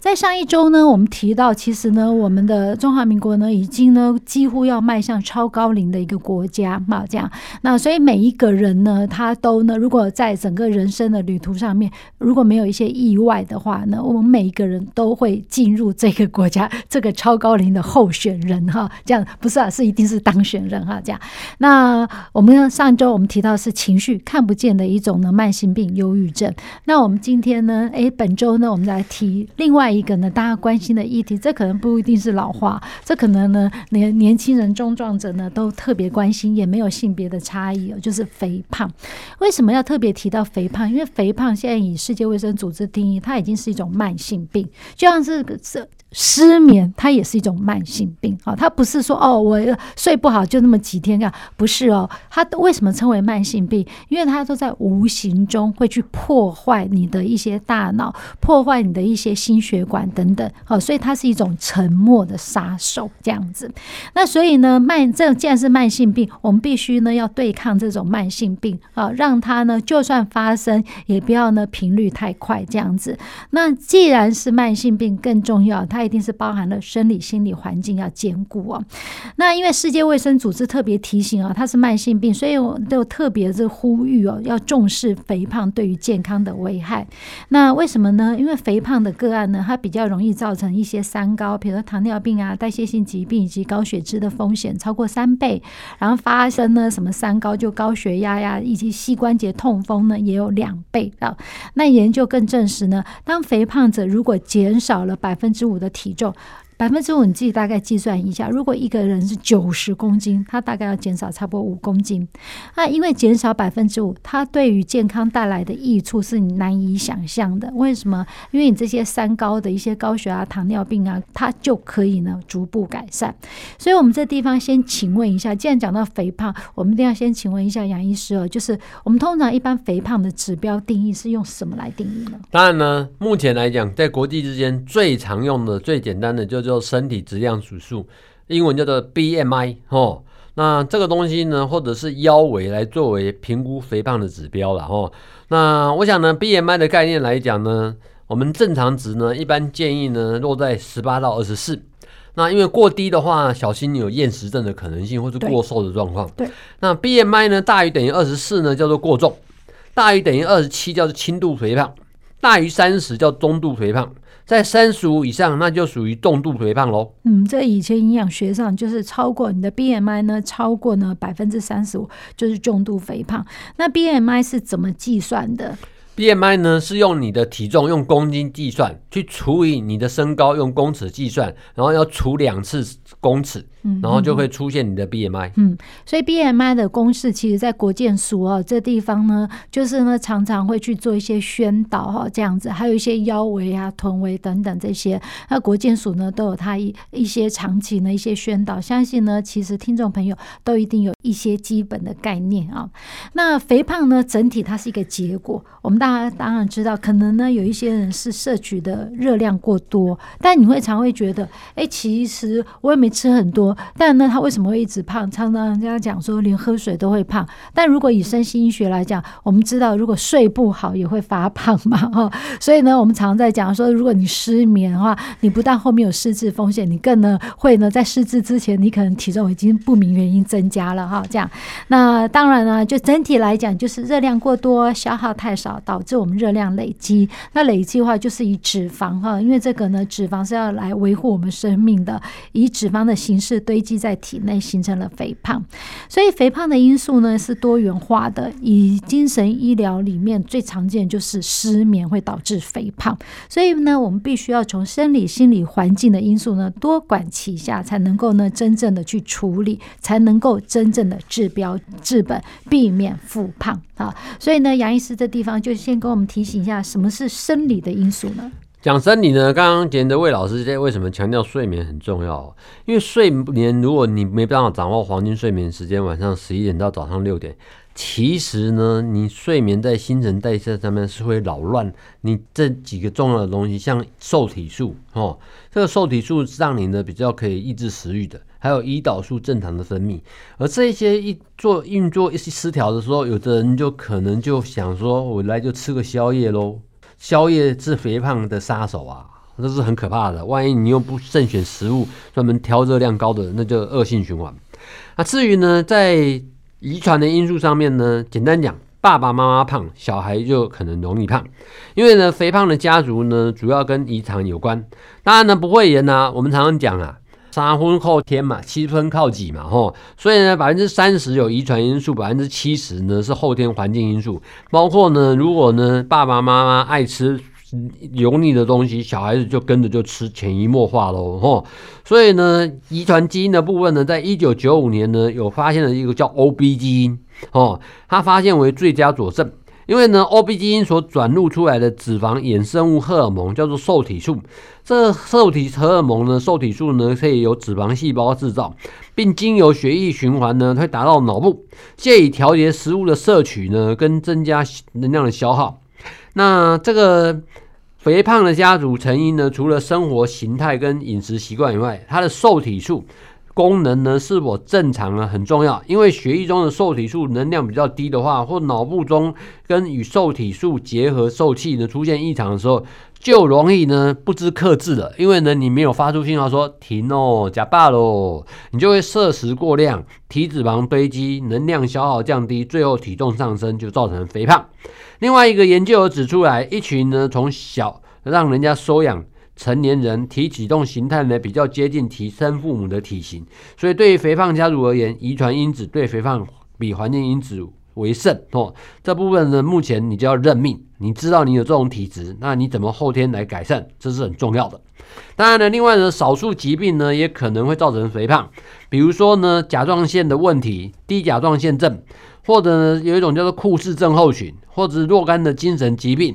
在上一周呢，我们提到，其实呢，我们的中华民国呢，已经呢，几乎要迈向超高龄的一个国家嘛，这样。那所以每一个人呢，他都呢，如果在整个人生的旅途上面，如果没有一些意外的话呢，我们每一个人都会进入这个国家 这个超高龄的候选人哈，这样不是啊，是一定是当选人哈，这样。那我们上周我们提到是情绪看不见的一种呢慢性病，忧郁症。那我们今天呢，诶，本周呢，我们来提另外。一个呢，大家关心的议题，这可能不一定是老化，这可能呢，年年轻人、中壮者呢都特别关心，也没有性别的差异哦，就是肥胖。为什么要特别提到肥胖？因为肥胖现在以世界卫生组织定义，它已经是一种慢性病，就像是这。失眠，它也是一种慢性病啊，它不是说哦，我睡不好就那么几天啊，不是哦。它为什么称为慢性病？因为它都在无形中会去破坏你的一些大脑，破坏你的一些心血管等等，好，所以它是一种沉默的杀手这样子。那所以呢，慢这既然是慢性病，我们必须呢要对抗这种慢性病啊，让它呢就算发生，也不要呢频率太快这样子。那既然是慢性病，更重要它。它一定是包含了生理、心理环境要兼顾哦。那因为世界卫生组织特别提醒啊，它是慢性病，所以我都特别是呼吁哦，要重视肥胖对于健康的危害。那为什么呢？因为肥胖的个案呢，它比较容易造成一些三高，比如说糖尿病啊、代谢性疾病以及高血脂的风险超过三倍。然后发生呢什么三高，就高血压呀，以及膝关节痛风呢，也有两倍啊。那研究更证实呢，当肥胖者如果减少了百分之五的体重。百分之五，你自己大概计算一下，如果一个人是九十公斤，他大概要减少差不多五公斤。那因为减少百分之五，它对于健康带来的益处是你难以想象的。为什么？因为你这些三高的一些高血压、糖尿病啊，它就可以呢逐步改善。所以，我们这地方先请问一下，既然讲到肥胖，我们一定要先请问一下杨医师哦，就是我们通常一般肥胖的指标定义是用什么来定义呢？当然呢，目前来讲，在国际之间最常用的、最简单的就是。叫身体质量指数，英文叫做 BMI 哦。那这个东西呢，或者是腰围来作为评估肥胖的指标了哦。那我想呢，BMI 的概念来讲呢，我们正常值呢，一般建议呢落在十八到二十四。那因为过低的话，小心有厌食症的可能性，或是过瘦的状况。对。那 BMI 呢，大于等于二十四呢，叫做过重；大于等于二十七叫做轻度肥胖；大于三十叫中度肥胖。在三十五以上，那就属于重度肥胖喽。嗯，这以前营养学上就是超过你的 BMI 呢，超过呢百分之三十五就是重度肥胖。那 BMI 是怎么计算的？BMI 呢是用你的体重用公斤计算，去除以你的身高用公尺计算，然后要除两次公尺，然后就会出现你的 BMI。嗯，所以 BMI 的公式其实在国健署哦这地方呢，就是呢常常会去做一些宣导哈，这样子，还有一些腰围啊、臀围等等这些，那国健署呢都有它一一些长期的一些宣导，相信呢其实听众朋友都一定有一些基本的概念啊。那肥胖呢整体它是一个结果，我们大。家当然知道，可能呢有一些人是摄取的热量过多，但你会常会觉得，哎、欸，其实我也没吃很多，但呢他为什么会一直胖？常常人家讲说，连喝水都会胖。但如果以身心医学来讲，我们知道，如果睡不好也会发胖嘛，哈。所以呢，我们常在讲说，如果你失眠的话，你不但后面有失智风险，你更呢会呢在失智之前，你可能体重已经不明原因增加了哈。这样，那当然呢，就整体来讲，就是热量过多，消耗太少。导致我们热量累积。那累积的话，就是以脂肪哈，因为这个呢，脂肪是要来维护我们生命的，以脂肪的形式堆积在体内，形成了肥胖。所以肥胖的因素呢是多元化的，以精神医疗里面最常见就是失眠会导致肥胖。所以呢，我们必须要从生理、心理、环境的因素呢多管齐下，才能够呢真正的去处理，才能够真正的治标治本，避免复胖啊。所以呢，杨医师这地方就先跟我们提醒一下，什么是生理的因素呢？讲生理呢，刚刚简德魏老师在为什么强调睡眠很重要？因为睡眠，如果你没办法掌握黄金睡眠时间，晚上十一点到早上六点。其实呢，你睡眠在新陈代谢上面是会扰乱你这几个重要的东西，像瘦体素哦，这个瘦体素让你呢比较可以抑制食欲的，还有胰岛素正常的分泌。而这些一做运作一些失调的时候，有的人就可能就想说，我来就吃个宵夜喽。宵夜是肥胖的杀手啊，这是很可怕的。万一你又不慎选食物，专门挑热量高的，那就恶性循环。那至于呢，在遗传的因素上面呢，简单讲，爸爸妈妈胖，小孩就可能容易胖。因为呢，肥胖的家族呢，主要跟遗传有关。当然呢，不会言呢，我们常常讲啊，三分靠天嘛，七分靠己嘛，吼。所以呢，百分之三十有遗传因素，百分之七十呢是后天环境因素。包括呢，如果呢，爸爸妈妈爱吃。油腻的东西，小孩子就跟着就吃，潜移默化喽，吼。所以呢，遗传基因的部分呢，在一九九五年呢，有发现了一个叫 OB 基因，哦，它发现为最佳佐证。因为呢，OB 基因所转录出来的脂肪衍生物荷尔蒙叫做受体素，这受体荷尔蒙呢，受体素呢，可以由脂肪细胞制造，并经由血液循环呢，会达到脑部，借以调节食物的摄取呢，跟增加能量的消耗。那这个肥胖的家族成因呢，除了生活形态跟饮食习惯以外，它的受体素功能呢是否正常呢很重要。因为血液中的受体素能量比较低的话，或脑部中跟与受体素结合受器呢出现异常的时候，就容易呢不知克制了。因为呢你没有发出信号说停哦，假罢喽，你就会摄食过量，体脂肪堆积，能量消耗降低，最后体重上升，就造成肥胖。另外一个研究有指出来，一群呢从小让人家收养成年人体体重形态呢比较接近体生父母的体型，所以对于肥胖家族而言，遗传因子对肥胖比环境因子为胜哦。这部分呢，目前你就要认命，你知道你有这种体质，那你怎么后天来改善，这是很重要的。当然呢，另外呢，少数疾病呢也可能会造成肥胖，比如说呢甲状腺的问题，低甲状腺症。或者呢，有一种叫做库氏症候群，或者是若干的精神疾病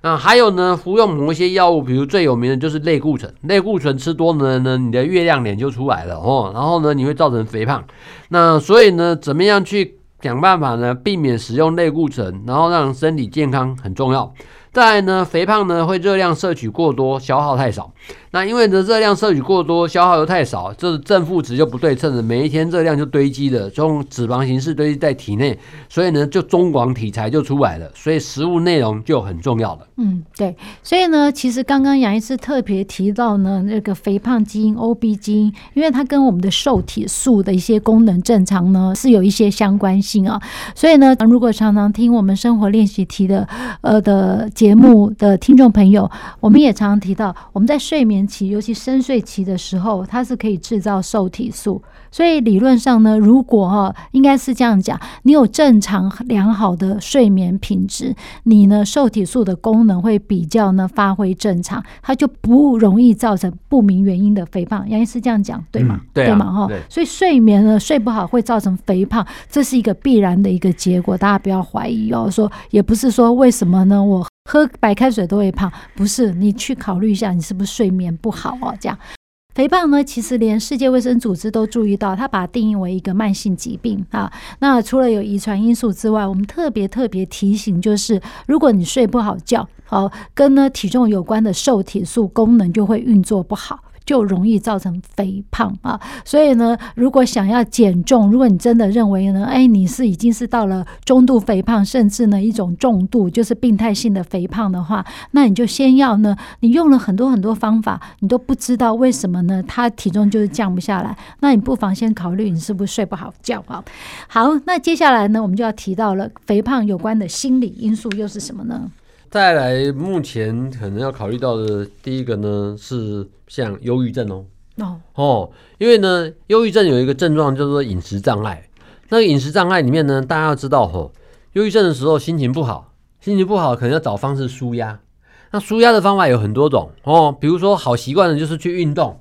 啊，还有呢，服用某一些药物，比如最有名的就是类固醇，类固醇吃多了呢，你的月亮脸就出来了哦，然后呢，你会造成肥胖。那所以呢，怎么样去想办法呢，避免使用类固醇，然后让身体健康很重要。再来呢，肥胖呢会热量摄取过多，消耗太少。那因为呢热量摄取过多，消耗又太少，这正负值就不对称的，每一天热量就堆积的，这种脂肪形式堆积在体内，所以呢就中广体材就出来了。所以食物内容就很重要了。嗯，对。所以呢，其实刚刚杨医师特别提到呢，那个肥胖基因 OB 基因，因为它跟我们的瘦体素的一些功能正常呢是有一些相关性啊。所以呢，如果常常听我们生活练习题的呃的。节目的听众朋友，我们也常常提到，我们在睡眠期，尤其深睡期的时候，它是可以制造瘦体素。所以理论上呢，如果哈，应该是这样讲，你有正常良好的睡眠品质，你呢瘦体素的功能会比较呢发挥正常，它就不容易造成不明原因的肥胖。杨医师这样讲对吗？嗯、对、啊、对吗？哈，所以睡眠呢睡不好会造成肥胖，这是一个必然的一个结果，大家不要怀疑哦。说也不是说为什么呢？我。喝白开水都会胖，不是？你去考虑一下，你是不是睡眠不好哦？这样，肥胖呢，其实连世界卫生组织都注意到，它把它定义为一个慢性疾病啊。那除了有遗传因素之外，我们特别特别提醒，就是如果你睡不好觉，好，跟呢体重有关的瘦体素功能就会运作不好。就容易造成肥胖啊，所以呢，如果想要减重，如果你真的认为呢，哎，你是已经是到了中度肥胖，甚至呢一种重度，就是病态性的肥胖的话，那你就先要呢，你用了很多很多方法，你都不知道为什么呢，他体重就是降不下来，那你不妨先考虑你是不是睡不好觉啊。好，那接下来呢，我们就要提到了肥胖有关的心理因素又是什么呢？再来，目前可能要考虑到的第一个呢，是像忧郁症哦。哦哦，因为呢，忧郁症有一个症状叫做饮食障碍。那个饮食障碍里面呢，大家要知道吼，忧郁症的时候心情不好，心情不好可能要找方式舒压。那舒压的方法有很多种哦，比如说好习惯的就是去运动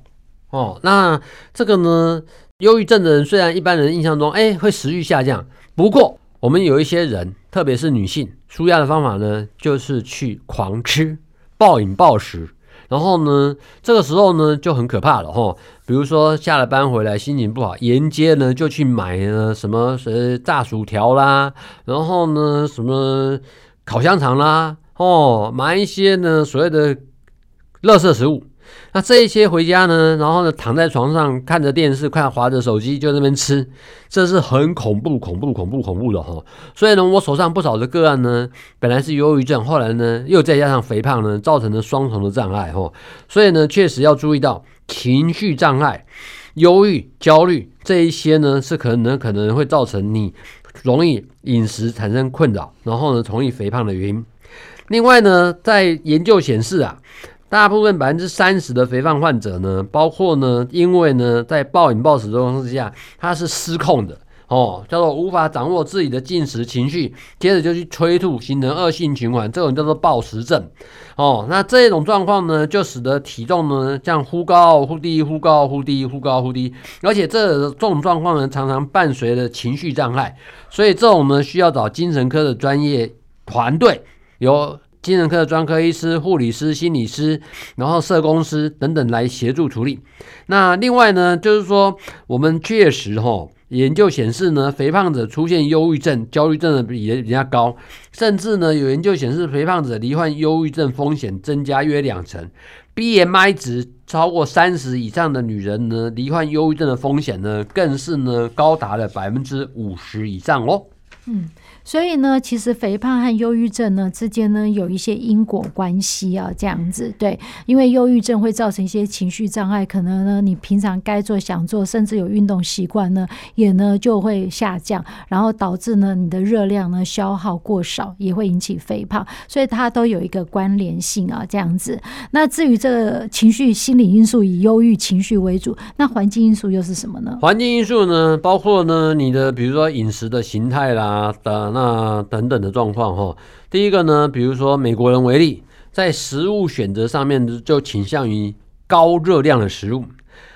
哦。那这个呢，忧郁症的人虽然一般人印象中哎会食欲下降，不过我们有一些人，特别是女性，舒压的方法呢就是去狂吃、暴饮暴食。然后呢，这个时候呢就很可怕了哈。比如说下了班回来心情不好，沿街呢就去买呢什么呃炸薯条啦，然后呢什么烤香肠啦，哦买一些呢所谓的垃圾食物。那这一些回家呢，然后呢躺在床上看着电视，看划着手机，就在那边吃，这是很恐怖、恐怖、恐怖、恐怖的哈。所以呢，我手上不少的个案呢，本来是忧郁症，后来呢又再加上肥胖呢，造成了双重的障碍哈。所以呢，确实要注意到情绪障碍、忧郁、焦虑这一些呢，是可能可能会造成你容易饮食产生困扰，然后呢，容易肥胖的原因。另外呢，在研究显示啊。大部分百分之三十的肥胖患者呢，包括呢，因为呢，在暴饮暴食的状况之下，他是失控的哦，叫做无法掌握自己的进食情绪，接着就去催吐，形成恶性循环，这种叫做暴食症哦。那这种状况呢，就使得体重呢，像忽高忽低，忽高忽低，忽高忽低，而且这这种状况呢，常常伴随着情绪障碍，所以这种呢，需要找精神科的专业团队有。精神科的专科医师、护理师、心理师，然后社工师等等来协助处理。那另外呢，就是说我们确实哈，研究显示呢，肥胖者出现忧郁症、焦虑症的比例比较高，甚至呢有研究显示，肥胖者罹患忧郁症风险增加约两成。BMI 值超过三十以上的女人呢，罹患忧郁症的风险呢，更是呢高达了百分之五十以上哦。嗯。所以呢，其实肥胖和忧郁症呢之间呢有一些因果关系啊，这样子对，因为忧郁症会造成一些情绪障碍，可能呢你平常该做想做，甚至有运动习惯呢，也呢就会下降，然后导致呢你的热量呢消耗过少，也会引起肥胖，所以它都有一个关联性啊，这样子。那至于这个情绪心理因素以忧郁情绪为主，那环境因素又是什么呢？环境因素呢，包括呢你的比如说饮食的形态啦的。那等等的状况哈，第一个呢，比如说美国人为例，在食物选择上面就倾向于高热量的食物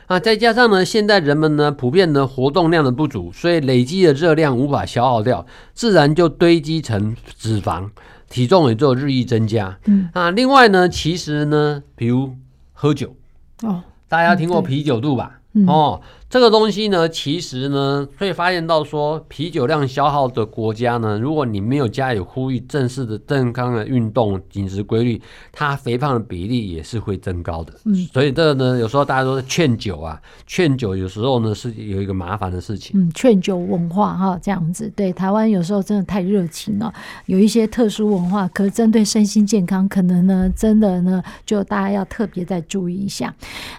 啊，再加上呢，现在人们呢普遍的活动量的不足，所以累积的热量无法消耗掉，自然就堆积成脂肪，体重也就日益增加。嗯啊，另外呢，其实呢，比如喝酒哦，大家听过啤酒肚吧？嗯、哦。这个东西呢，其实呢，会发现到说，啤酒量消耗的国家呢，如果你没有加以呼吁正式的健康的运动饮食规律，它肥胖的比例也是会增高的。嗯，所以这个呢，有时候大家都是劝酒啊，劝酒有时候呢是有一个麻烦的事情。嗯，劝酒文化哈，这样子，对台湾有时候真的太热情了，有一些特殊文化，可针对身心健康，可能呢，真的呢，就大家要特别再注意一下。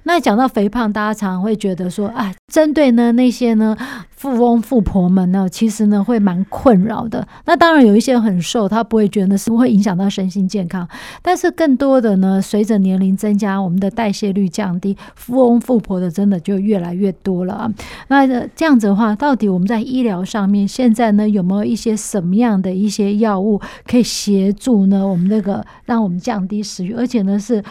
那讲到肥胖，大家常常会觉得说啊。针对呢那些呢富翁富婆们呢，其实呢会蛮困扰的。那当然有一些很瘦，他不会觉得是会影响到身心健康。但是更多的呢，随着年龄增加，我们的代谢率降低，富翁富婆的真的就越来越多了啊。那这样子的话，到底我们在医疗上面现在呢有没有一些什么样的一些药物可以协助呢？我们那个让我们降低食欲，而且呢是。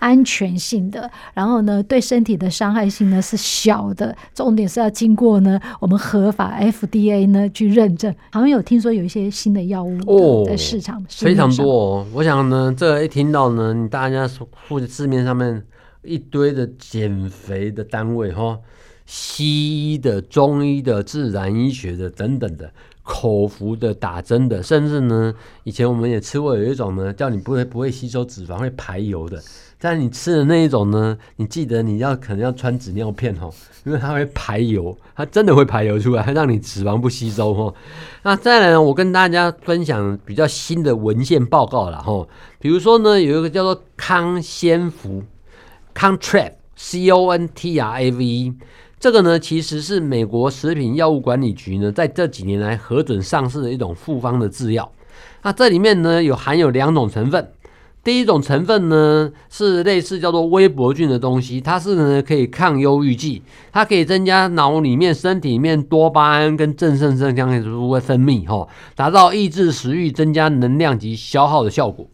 安全性的，然后呢，对身体的伤害性呢是小的，重点是要经过呢我们合法 FDA 呢去认证。好像有听说有一些新的药物哦在市场，市非常多哦。我想呢，这一听到呢，你大家或者市面上面一堆的减肥的单位哈，西医的、中医的、自然医学的等等的。口服的、打针的，甚至呢，以前我们也吃过有一种呢，叫你不会不会吸收脂肪，会排油的。但你吃的那一种呢，你记得你要可能要穿纸尿片哦，因为它会排油，它真的会排油出来，它让你脂肪不吸收哦。那再来呢，我跟大家分享比较新的文献报告了哈，比如说呢，有一个叫做康先福 （Contrav，C-O-N-T-R-A-V-E）。这个呢，其实是美国食品药物管理局呢，在这几年来核准上市的一种复方的制药。那这里面呢有含有两种成分。第一种成分呢是类似叫做微博菌的东西，它是呢可以抗忧郁剂，它可以增加脑里面、身体里面多巴胺跟正肾上腺素会分泌，吼，达到抑制食欲、增加能量及消耗的效果。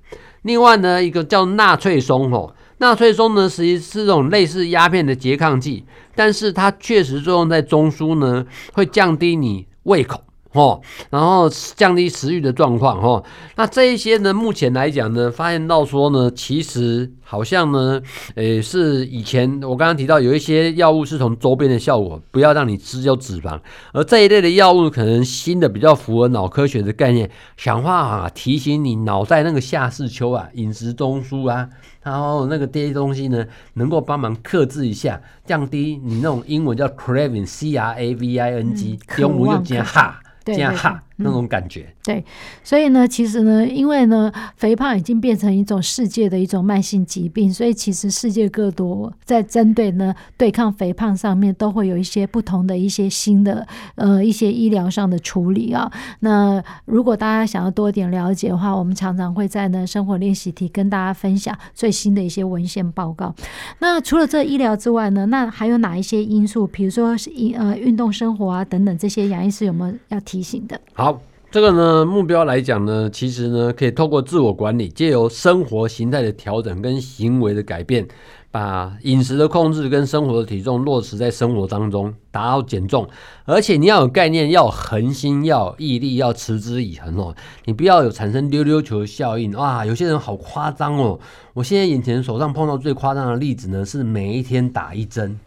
另外呢，一个叫纳粹松，吼，纳粹松呢实际是这种类似鸦片的拮抗剂，但是它确实作用在中枢呢，会降低你胃口。哦，然后降低食欲的状况，哦，那这一些呢，目前来讲呢，发现到说呢，其实好像呢，诶，是以前我刚刚提到有一些药物是从周边的效果，不要让你吃有脂肪，而这一类的药物可能新的比较符合脑科学的概念，想话啊，提醒你脑袋那个下视丘啊，饮食中枢啊，然后那个这些东西呢，能够帮忙克制一下，降低你那种英文叫 craving，c r a v i n g，中文就讲哈。这样哈，那种感觉。对，所以呢，其实呢，因为呢，肥胖已经变成一种世界的一种慢性疾病，所以其实世界各国在针对呢对抗肥胖上面，都会有一些不同的一些新的呃一些医疗上的处理啊。那如果大家想要多一点了解的话，我们常常会在呢生活练习题跟大家分享最新的一些文献报告。那除了这医疗之外呢，那还有哪一些因素？比如说是呃运动生活啊等等这些，杨医师有没有要提醒的？好。这个呢，目标来讲呢，其实呢，可以透过自我管理，借由生活形态的调整跟行为的改变，把饮食的控制跟生活的体重落实在生活当中，达到减重。而且你要有概念，要有恒心，要有毅力，要持之以恒哦。你不要有产生溜溜球效应哇！有些人好夸张哦。我现在眼前手上碰到最夸张的例子呢，是每一天打一针。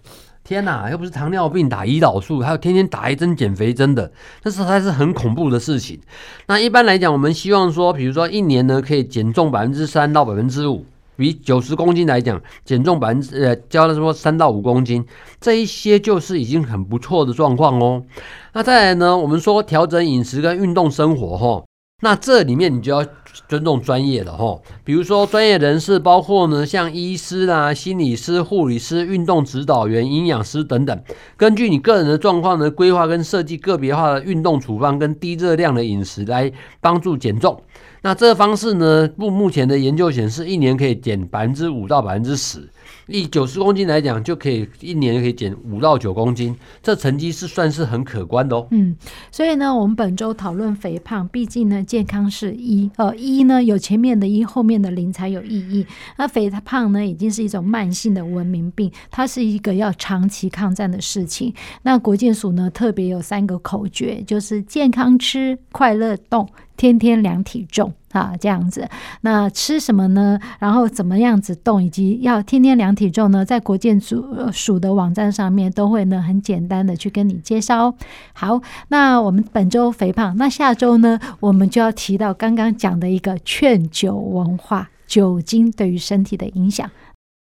天呐，又不是糖尿病打胰岛素，还有天天打一针减肥针的，这实在是很恐怖的事情。那一般来讲，我们希望说，比如说一年呢，可以减重百分之三到百分之五，比九十公斤来讲，减重百分之呃，教了说三到五公斤，这一些就是已经很不错的状况哦。那再来呢，我们说调整饮食跟运动生活，哈。那这里面你就要尊重专业的吼，比如说专业人士，包括呢像医师啦、心理师、护理师、运动指导员、营养师等等，根据你个人的状况呢，规划跟设计个别化的运动处方跟低热量的饮食来帮助减重。那这个方式呢，目目前的研究显示，一年可以减百分之五到百分之十。以九十公斤来讲，就可以一年可以减五到九公斤，这成绩是算是很可观的哦。嗯，所以呢，我们本周讨论肥胖，毕竟呢，健康是一，呃，一呢有前面的一，后面的零才有意义。那肥胖呢，已经是一种慢性的文明病，它是一个要长期抗战的事情。那国健署呢，特别有三个口诀，就是健康吃，快乐动。天天量体重啊，这样子。那吃什么呢？然后怎么样子动，以及要天天量体重呢？在国健署署的网站上面都会呢很简单的去跟你介绍哦。好，那我们本周肥胖，那下周呢，我们就要提到刚刚讲的一个劝酒文化，酒精对于身体的影响。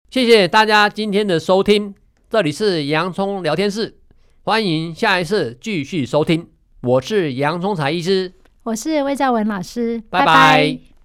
谢谢大家今天的收听，这里是洋葱聊天室，欢迎下一次继续收听，我是洋葱财医师。我是魏兆文老师，拜拜。拜拜。